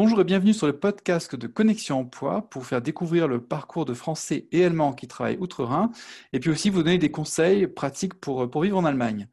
Bonjour et bienvenue sur le podcast de Connexion Emploi pour vous faire découvrir le parcours de Français et Allemands qui travaillent outre-Rhin et puis aussi vous donner des conseils pratiques pour, pour vivre en Allemagne.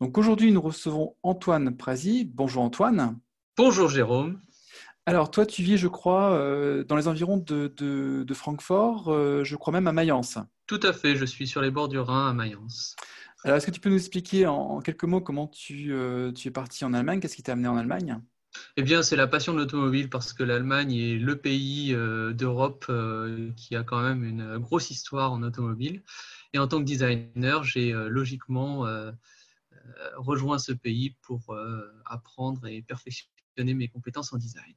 Donc aujourd'hui, nous recevons Antoine Prasi. Bonjour Antoine. Bonjour Jérôme. Alors toi, tu vis, je crois, euh, dans les environs de, de, Francfort, euh, je crois même à Mayence. Tout à fait, je suis sur les bords du Rhin à Mayence. Alors est-ce que tu peux nous expliquer en, quelques mots comment tu, euh, tu es parti en Allemagne? Qu'est-ce qui t'a amené en Allemagne? Eh bien, c'est la passion de l'automobile parce que l'Allemagne est le pays euh, d'Europe euh, qui a quand même une grosse histoire en automobile. Et en tant que designer, j'ai euh, logiquement rejoint ce pays pour apprendre et perfectionner mes compétences en design.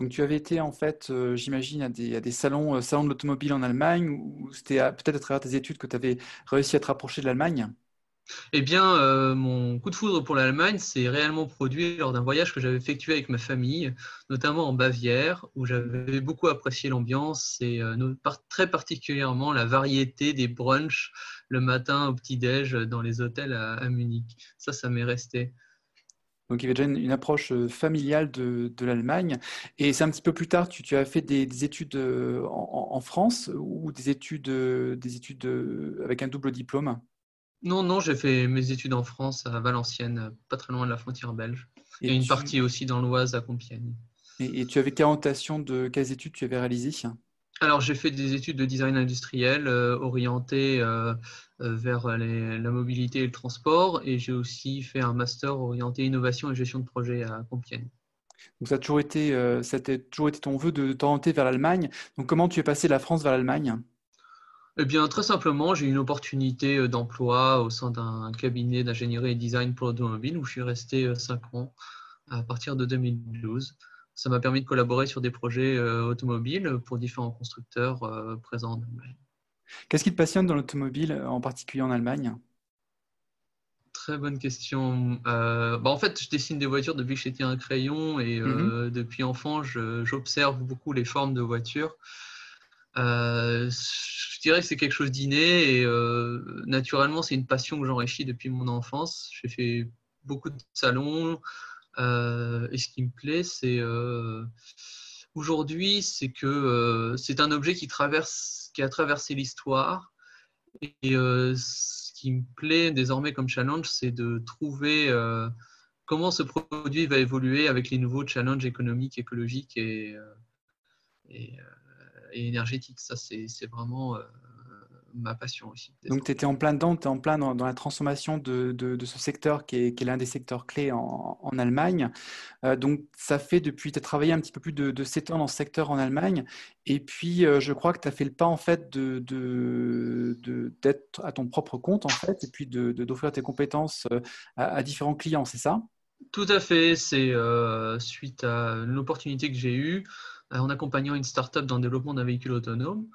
Donc, tu avais été, en fait, j'imagine, à des, salons, salons de l'automobile en Allemagne, ou c'était peut-être à travers tes études que tu avais réussi à te rapprocher de l'Allemagne? Eh bien, euh, mon coup de foudre pour l'Allemagne s'est réellement produit lors d'un voyage que j'avais effectué avec ma famille, notamment en Bavière, où j'avais beaucoup apprécié l'ambiance et euh, très particulièrement la variété des brunchs le matin au petit-déj dans les hôtels à, Munich. Ça, ça m'est resté. Donc il y avait déjà une, approche euh, familiale de, l'Allemagne. Et c'est un petit peu plus tard, tu, as fait des, études en, en, France ou des études, des études avec un double diplôme? Non, non, j'ai fait mes études en France, à Valenciennes, pas très loin de la frontière belge. Et, une partie aussi dans l'Oise, à Compiègne. Et, tu avais quelle orientation de quelles études tu avais réalisées? Alors, j'ai fait des études de design industriel euh, orientées euh, euh, vers la mobilité et le transport. Et j'ai aussi fait un master orienté innovation et gestion de projet à Compiègne. Donc, ça a toujours été, ça a toujours été ton vœu de t'orienter vers l'Allemagne. Donc, comment tu es passé de la France vers l'Allemagne? Eh bien, très simplement, j'ai eu une opportunité euh, d'emploi au sein d'un cabinet d'ingénierie et design pour l'automobile où je suis resté 5 euh, ans à partir de 2012. Ça m'a permis de collaborer sur des projets euh, automobiles pour différents constructeurs présents en Allemagne. Qu'est-ce qui te passionne dans l'automobile, en particulier en Allemagne? Très bonne question. bah en fait, je dessine des voitures depuis que j'étais un crayon et mm-hmm. depuis enfant, j'observe beaucoup les formes de voitures. Euh, je dirais que c'est quelque chose d'inné et euh, naturellement, c'est une passion que j'enrichis depuis mon enfance. J'ai fait beaucoup de salons euh, et ce qui me plaît, c'est aujourd'hui, c'est que c'est un objet qui, traverse, qui a traversé l'histoire et ce qui me plaît désormais comme challenge, c'est de trouver comment ce produit va évoluer avec les nouveaux challenges économiques, écologiques et, et et énergétique. Ça, c'est vraiment euh, ma passion aussi. Donc, tu étais en plein dedans, tu es en plein dans, la transformation de, de, ce secteur qui est, l'un des secteurs clés en, en Allemagne. Euh, donc, ça fait depuis, tu as travaillé un petit peu plus de, de 7 ans dans ce secteur en Allemagne. Et puis, euh, je crois que tu as fait le pas, en fait, d'être de, d'être à ton propre compte, en fait, et puis d'offrir tes compétences à, à différents clients, c'est ça? Tout à fait. C'est suite à l'opportunité que j'ai eue en accompagnant une start-up dans le développement d'un véhicule autonome,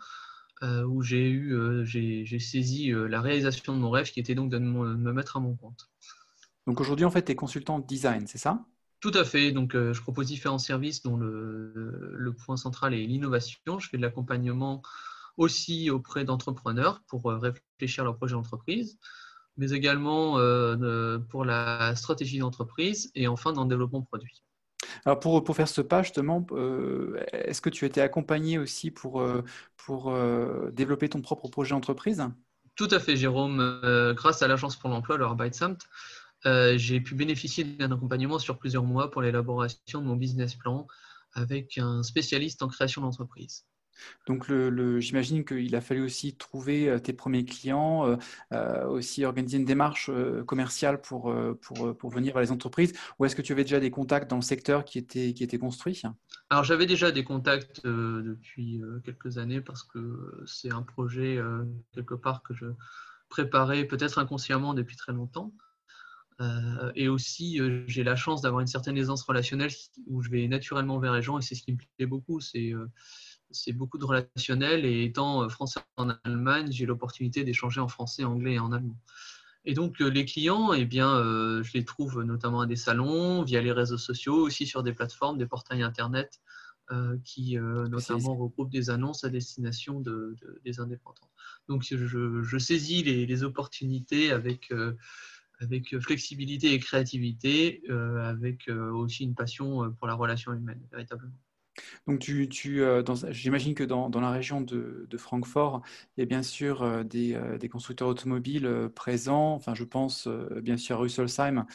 euh, où j'ai eu, euh, j'ai saisi la réalisation de mon rêve, qui était donc de me, mettre à mon compte. Donc aujourd'hui, en fait, tu es consultant design, c'est ça? Tout à fait. Donc, je propose différents services dont le, le point central est l'innovation. Je fais de l'accompagnement aussi auprès d'entrepreneurs pour réfléchir à leur projet d'entreprise, mais également pour la stratégie d'entreprise et enfin dans le développement produit. Alors pour, pour faire ce pas, justement, euh, est-ce que tu été accompagné aussi pour, euh, pour euh, développer ton propre projet d'entreprise? Tout à fait, Jérôme. grâce à l'Agence pour l'emploi, le Arbeitsamt, j'ai pu bénéficier d'un accompagnement sur plusieurs mois pour l'élaboration de mon business plan avec un spécialiste en création d'entreprise. Donc, j'imagine qu'il a fallu aussi trouver euh, tes premiers clients, euh, euh, aussi organiser une démarche commerciale pour, pour, pour, venir vers les entreprises. Ou est-ce que tu avais déjà des contacts dans le secteur qui étaient, qui étaient construits? Alors, j'avais déjà des contacts depuis quelques années parce que c'est un projet, quelque part, que je préparais peut-être inconsciemment depuis très longtemps. et aussi, j'ai la chance d'avoir une certaine aisance relationnelle où je vais naturellement vers les gens et c'est ce qui me plaît beaucoup. C'est c'est beaucoup de relationnel et étant euh, français en Allemagne, j'ai l'opportunité d'échanger en français, anglais et en allemand. Et donc euh, les clients, eh bien, euh, je les trouve notamment à des salons, via les réseaux sociaux, aussi sur des plateformes, des portails internet qui notamment regroupent des annonces à destination de, des indépendants. Donc je, saisis les, opportunités avec, avec flexibilité et créativité, avec aussi une passion pour la relation humaine, véritablement. Donc, tu, tu, euh, j'imagine que dans, dans, la région de, de, Francfort, il y a bien sûr euh, des, euh, des, constructeurs automobiles présents. Enfin, je pense bien sûr à Rüsselsheim,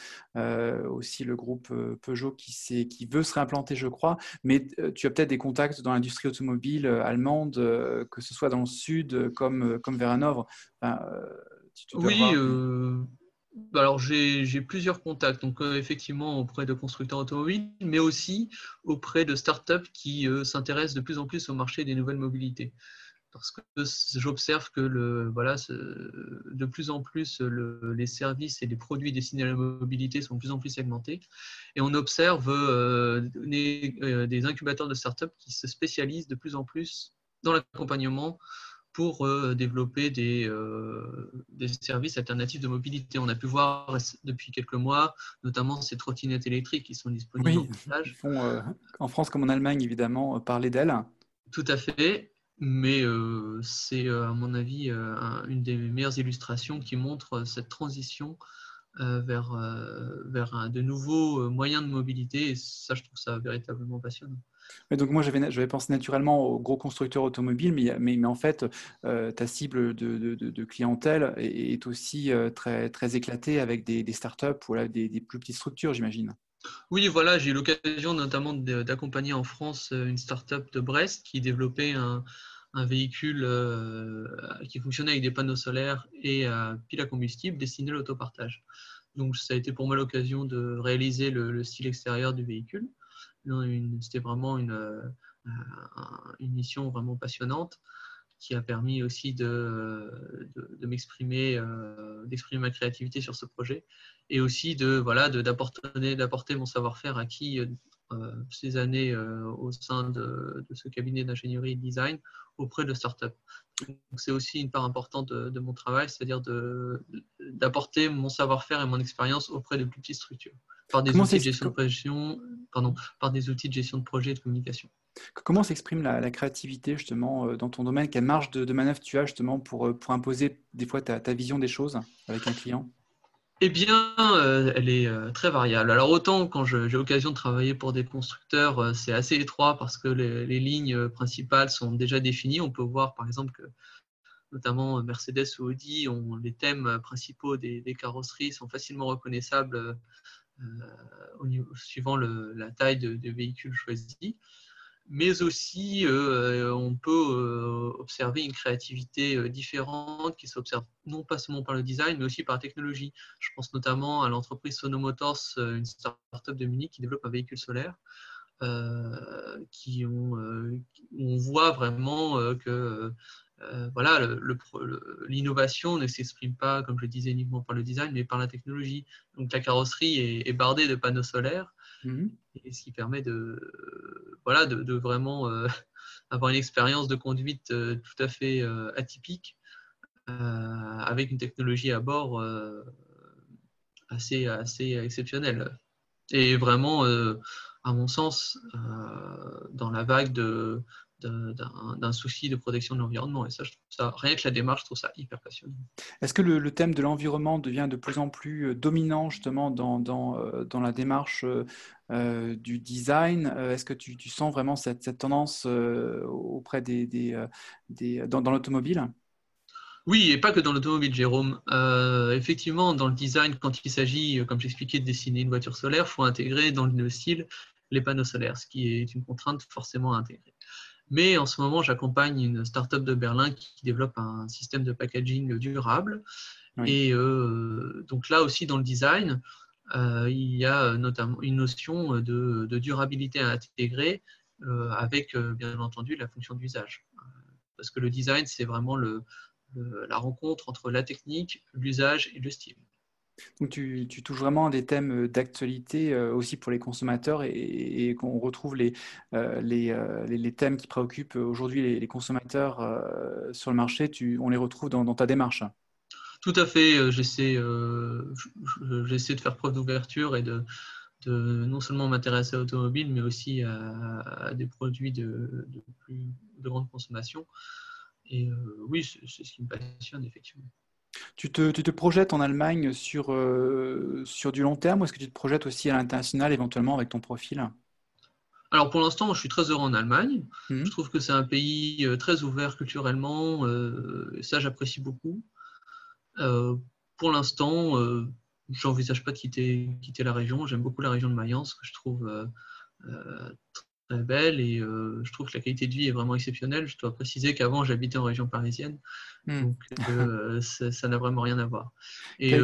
aussi le groupe Peugeot qui, qui veut se réimplanter, je crois. Mais tu as peut-être des contacts dans l'industrie automobile allemande, que ce soit dans le sud comme, comme vers Hanovre. Enfin, oui, alors j'ai plusieurs contacts, donc euh, effectivement auprès de constructeurs automobiles, mais aussi auprès de startups qui euh, s'intéressent de plus en plus au marché des nouvelles mobilités. Parce que j'observe que voilà, de plus en plus les services et les produits destinés à la mobilité sont de plus en plus segmentés. Et on observe euh, des incubateurs de startups qui se spécialisent de plus en plus dans l'accompagnement pour euh, développer des, euh, des, services alternatifs de mobilité. On a pu voir depuis quelques mois, notamment ces trottinettes électriques qui sont disponibles oui, Ils font, euh, en France comme en Allemagne, évidemment, parler d'elles. Tout à fait, mais c'est, à mon avis, une des meilleures illustrations qui montre cette transition vers, vers de nouveaux moyens de mobilité. Et ça, je trouve ça véritablement passionnant. Donc moi, j'avais pensé naturellement aux gros constructeurs automobiles, mais, en fait, euh, ta cible de, clientèle est, aussi euh, très, éclatée avec des, startups ou des, des, plus petites structures, j'imagine. Oui, voilà, j'ai eu l'occasion notamment d'accompagner en France euh, une startup de Brest qui développait un, véhicule qui fonctionnait avec des panneaux solaires et pile à combustible destiné à l'autopartage. Donc ça a été pour moi l'occasion de réaliser le, style extérieur du véhicule. C'était vraiment une, euh, une mission vraiment passionnante qui a permis aussi de, de, m'exprimer, euh, d'exprimer ma créativité sur ce projet et aussi de voilà d'apporter d'apporter mon savoir-faire acquis euh, ces années au sein de, de ce cabinet d'ingénierie et de design auprès de startups. C'est aussi une part importante de, mon travail, c'est-à-dire d'apporter mon savoir-faire et mon expérience auprès de plus petites structures par des outils de gestion de pardon, par des outils de gestion de projet et de communication. Comment s'exprime la, créativité justement euh, dans ton domaine? Quelle marge de, manœuvre tu as justement pour, euh, pour imposer des fois ta, ta vision des choses avec un client? Eh bien, euh, elle est très variable. Alors autant quand j'ai l'occasion de travailler pour des constructeurs, c'est assez étroit parce que les, les, lignes principales sont déjà définies. On peut voir par exemple que notamment Mercedes ou Audi, ont, les thèmes principaux des, des carrosseries sont facilement reconnaissables euh, suivant la taille de, véhicule choisi. Mais aussi, euh, on peut euh, observer une créativité différente qui s'observe non pas seulement par le design, mais aussi par la technologie. Je pense notamment à l'entreprise Sonomotors, une start-up de Munich qui développe un véhicule solaire. ont, on voit vraiment que euh, voilà, l'innovation ne s'exprime pas, comme je le disais, uniquement par le design, mais par la technologie. Donc la carrosserie est, bardée de panneaux solaires, mhm. et ce qui permet de, voilà, de, vraiment euh, avoir une expérience de conduite euh, tout à fait atypique, avec une technologie à bord assez, assez exceptionnelle. Et vraiment, à mon sens, dans la vague de, d'un souci de protection de l'environnement. Et ça, je trouve ça, rien que la démarche, je trouve ça hyper passionnant. Est-ce que le, thème de l'environnement devient de plus en plus euh, dominant justement dans, dans, euh, dans la démarche euh, du design? Est-ce que tu, tu, sens vraiment cette, cette tendance auprès des, des, des dans, dans l'automobile? Oui, et pas que dans l'automobile, Jérôme. effectivement, dans le design, quand il s'agit, comme j'expliquais, de dessiner une voiture solaire, il faut intégrer dans le style les panneaux solaires, ce qui est une contrainte forcément à intégrer. Mais en ce moment, j'accompagne une start-up de Berlin qui développe un système de packaging durable. Et euh, donc là aussi, dans le design, euh, il y a notamment une notion de, durabilité à intégrer euh, avec, bien entendu, la fonction d'usage. Parce que le design, c'est vraiment la rencontre entre la technique, l'usage et le style. Tu, touches vraiment à des thèmes euh, d'actualité euh, aussi pour les consommateurs et, qu'on retrouve les, euh, les, thèmes qui préoccupent aujourd'hui les, consommateurs sur le marché, on les retrouve dans, ta démarche. Tout à fait, j'essaie de faire preuve d'ouverture et de, de, non seulement m'intéresser à l'automobile, mais aussi à, des produits de, de, plus de grande consommation. Et oui, c'est ce qui me passionne effectivement. Tu te, tu te, projettes en Allemagne sur, euh, sur du long terme ou est-ce que tu te projettes aussi à l'international éventuellement avec ton profil? Alors pour l'instant, je suis très heureux en Allemagne. Mhm. Je trouve que c'est un pays euh, très ouvert culturellement. Euh, ça, j'apprécie beaucoup. Euh, pour l'instant, je n'envisage pas de quitter, quitter la région. J'aime beaucoup la région de Mayence, que je trouve très belle et je trouve que la qualité de vie est vraiment exceptionnelle. Je dois préciser qu'avant, j'habitais en région parisienne. Mhm. Donc, ça n'a vraiment rien à voir. Et,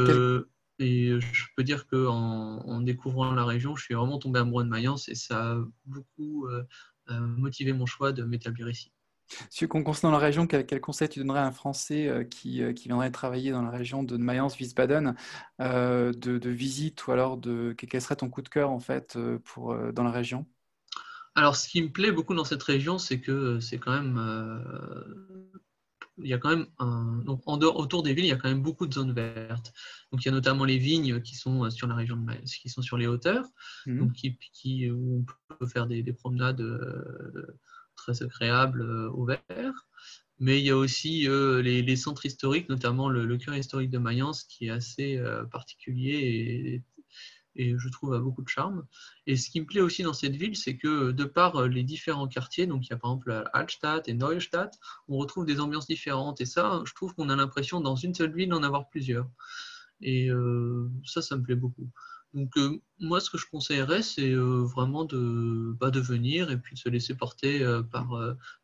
euh, je peux dire qu'en en, découvrant la région, je suis vraiment tombé amoureux de Mayence et ça a beaucoup euh, euh, motivé mon choix de m'établir ici. Si concernant la région, quel, conseil tu donnerais à un Français qui, qui, viendrait travailler dans la région de Mayence-Wiesbaden de, visite ou alors de quel serait ton coup de cœur en fait pour, dans la région? Alors, ce qui me plaît beaucoup dans cette région, c'est que c'est quand même il y a quand même un, donc en dehors, autour des villes, il y a quand même beaucoup de zones vertes. Donc il y a notamment les vignes qui sont euh, sur la région de Maïs, qui sont sur les hauteurs, mhm. donc qui, qui, où on peut faire des, promenades euh, très agréables euh, au vert. Mais il y a aussi les, les, centres historiques, notamment le, le, cœur historique de Mayence, qui est assez particulier et et je trouve a beaucoup de charme. Et ce qui me plaît aussi dans cette ville, c'est que de par euh, les différents quartiers, donc il y a par exemple Altstadt et Neustadt, on retrouve des ambiances différentes. Et ça, je trouve qu'on a l'impression dans une seule ville d'en avoir plusieurs. Et euh, ça, ça me plaît beaucoup. Donc euh, moi, ce que je conseillerais, c'est euh, vraiment de, bah, de venir et puis de se laisser porter euh, par,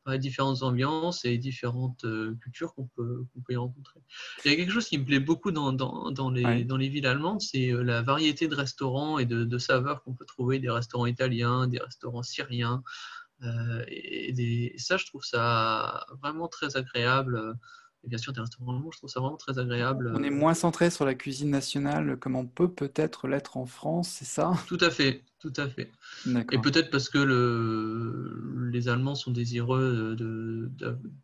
les différentes ambiances et différentes cultures qu'on peut, peut, y rencontrer. Il y a quelque chose qui me plaît beaucoup dans, dans, dans les, dans les villes allemandes, c'est la variété de restaurants et de, de saveurs qu'on peut trouver, des restaurants italiens, des restaurants syriens. et, des, ça, je trouve ça vraiment très agréable bien sûr, des restaurants je trouve ça vraiment très agréable. On est moins centré sur la cuisine nationale comme on peut peut-être l'être en France, c'est ça? Tout à fait, tout à fait. Et peut-être parce que le, les Allemands sont désireux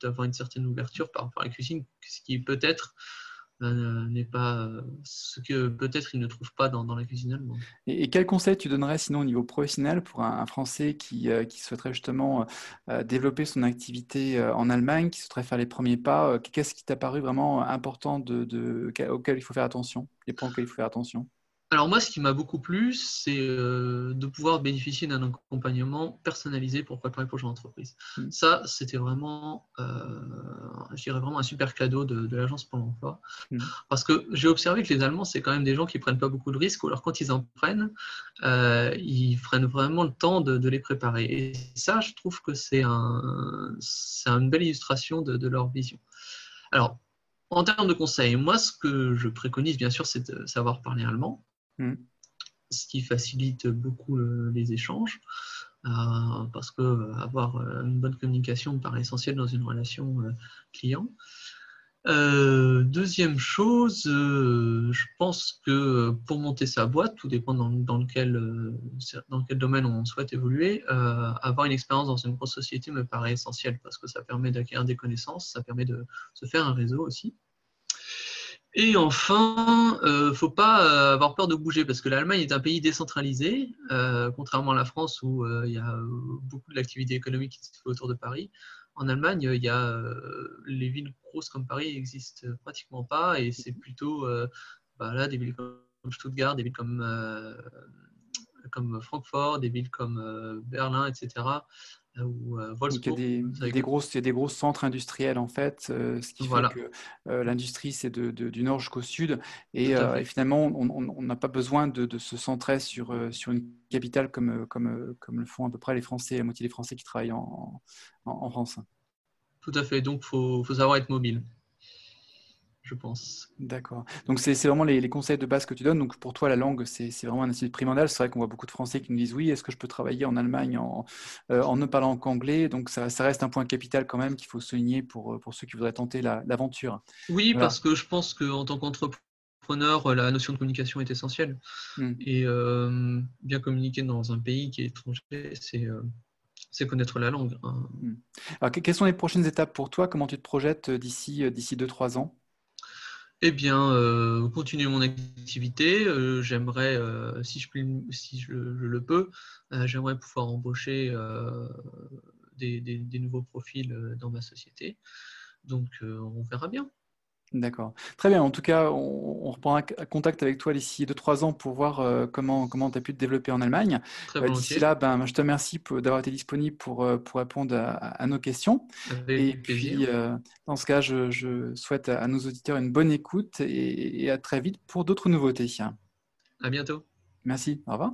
d'avoir une certaine ouverture par rapport à la cuisine, ce qui peut-être euh, n'est pas ce que peut-être ils ne trouvent pas dans, la cuisine allemande. Et, quel conseil tu donnerais sinon au niveau professionnel pour un, Français qui, euh, qui, souhaiterait justement euh, développer son activité en Allemagne, qui souhaiterait faire les premiers pas Qu'est-ce qui t'a paru vraiment important de, de, auquel il faut faire attention Les points auxquels il faut faire attention? Alors moi, ce qui m'a beaucoup plu, c'est euh, de pouvoir bénéficier d'un accompagnement personnalisé pour préparer le projet d'entreprise. Mm. Ça, c'était vraiment, euh, je dirais vraiment un super cadeau de, l'agence pour l'emploi. Mm. Parce que j'ai observé que les Allemands, c'est quand même des gens qui prennent pas beaucoup de risques. Alors quand ils en prennent, euh, ils prennent vraiment le temps de, les préparer. Et ça, je trouve que c'est un, une belle illustration de, de leur vision. Alors, en termes de conseils, moi, ce que je préconise, bien sûr, c'est de savoir parler allemand. Mm. ce qui facilite beaucoup euh, les échanges. Euh, parce que euh, avoir une bonne communication paraît essentiel dans une relation client. deuxième chose, je pense que pour monter sa boîte, tout dépend dans, lequel, dans quel domaine on souhaite évoluer, avoir une expérience dans une grosse société me paraît essentiel parce que ça permet d'acquérir des connaissances, ça permet de se faire un réseau aussi. Et enfin, il euh, ne faut pas euh, avoir peur de bouger parce que l'Allemagne est un pays décentralisé, euh, contrairement à la France où il y a beaucoup de l'activité économique qui se fait autour de Paris. En Allemagne, il y a les villes grosses comme Paris n'existent pratiquement pas et c'est plutôt bah là, des villes comme Stuttgart, des villes comme, comme Francfort, des villes comme Berlin, etc. Euh, il, y a des, des, grosses, des gros centres industriels en fait, euh, ce qui fait que euh, l'industrie c'est de, du nord jusqu'au sud. Et, finalement on n'a pas besoin de, se centrer sur, sur une capitale comme, comme, comme le font à peu près les Français, la moitié des Français qui travaillent en, en, France. Tout à fait, donc il faut, faut savoir être mobile je pense. D'accord. Donc, c'est vraiment les, conseils de base que tu donnes. Donc, pour toi, la langue, c'est vraiment un aspect primordial. C'est vrai qu'on voit beaucoup de Français qui nous disent Oui, est-ce que je peux travailler en Allemagne en, euh, en ne parlant qu'anglais? Donc, ça, ça, reste un point capital quand même qu'il faut souligner pour, pour ceux qui voudraient tenter l'aventure. oui, parce que je pense qu'en tant qu'entrepreneur, la notion de communication est essentielle. Hmm. Et euh, bien communiquer dans un pays qui est étranger, c'est. Euh, c'est connaître la langue. Hein. Hmm. Alors, quelles sont les prochaines étapes pour toi? Comment tu te projettes d'ici d'ici 2-3 ans? Eh bien, euh, continuer mon activité. Euh, j'aimerais, euh, si, je, si je, le peux, j'aimerais pouvoir embaucher des, nouveaux profils dans ma société. Donc, on verra bien. D'accord. Très bien. En tout cas, on, reprendra contact avec toi d'ici 2-3 ans pour voir euh, comment comment tu as pu te développer en Allemagne. Euh, d'ici là, ben, je te remercie d'avoir été disponible pour, euh, pour répondre à, nos questions. et puis, dans ce cas, je, souhaite à, nos auditeurs une bonne écoute et, et à très vite pour d'autres nouveautés. À bientôt. Merci. Au revoir.